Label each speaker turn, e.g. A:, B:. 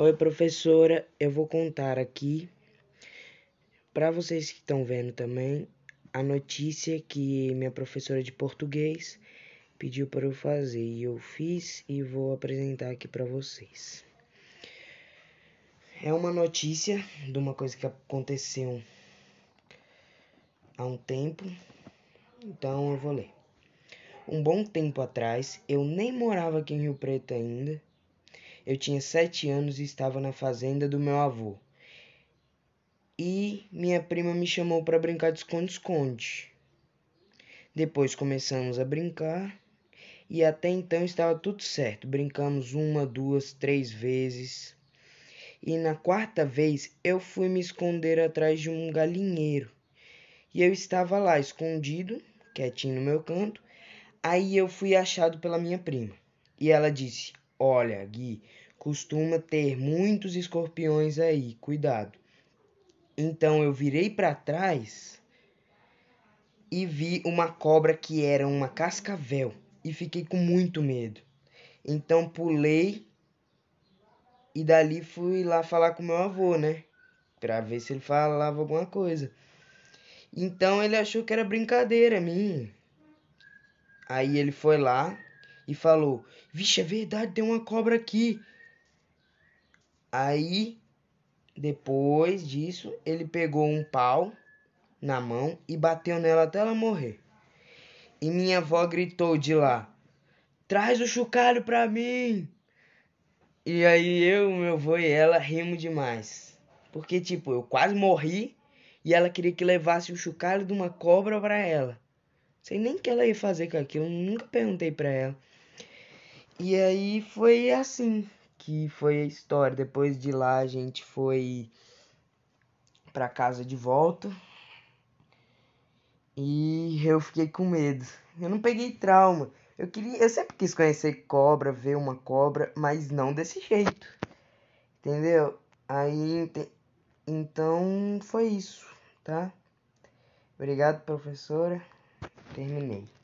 A: Oi, professora. Eu vou contar aqui para vocês que estão vendo também a notícia que minha professora de português pediu para eu fazer e eu fiz e vou apresentar aqui para vocês. É uma notícia de uma coisa que aconteceu há um tempo, então eu vou ler. Um bom tempo atrás, eu nem morava aqui em Rio Preto ainda eu tinha sete anos e estava na fazenda do meu avô. E minha prima me chamou para brincar de esconde-esconde. Depois começamos a brincar e até então estava tudo certo. Brincamos uma, duas, três vezes. E na quarta vez eu fui me esconder atrás de um galinheiro. E eu estava lá escondido, quietinho no meu canto. Aí eu fui achado pela minha prima. E ela disse: Olha, Gui, costuma ter muitos escorpiões aí, cuidado. Então eu virei para trás e vi uma cobra que era uma cascavel e fiquei com muito medo. Então pulei e dali fui lá falar com meu avô, né? Pra ver se ele falava alguma coisa. Então ele achou que era brincadeira minha. Aí ele foi lá e falou: Vixe, é verdade, tem uma cobra aqui. Aí, depois disso, ele pegou um pau na mão e bateu nela até ela morrer. E minha avó gritou de lá: Traz o chocalho pra mim! E aí eu, meu avô e ela rimos demais. Porque, tipo, eu quase morri e ela queria que levasse o chocalho de uma cobra para ela. Sei nem o que ela ia fazer com aquilo, nunca perguntei para ela. E aí foi assim que foi a história. Depois de lá a gente foi para casa de volta. E eu fiquei com medo. Eu não peguei trauma. Eu queria, eu sempre quis conhecer cobra, ver uma cobra, mas não desse jeito. Entendeu? Aí então foi isso, tá? Obrigado, professora. Terminei.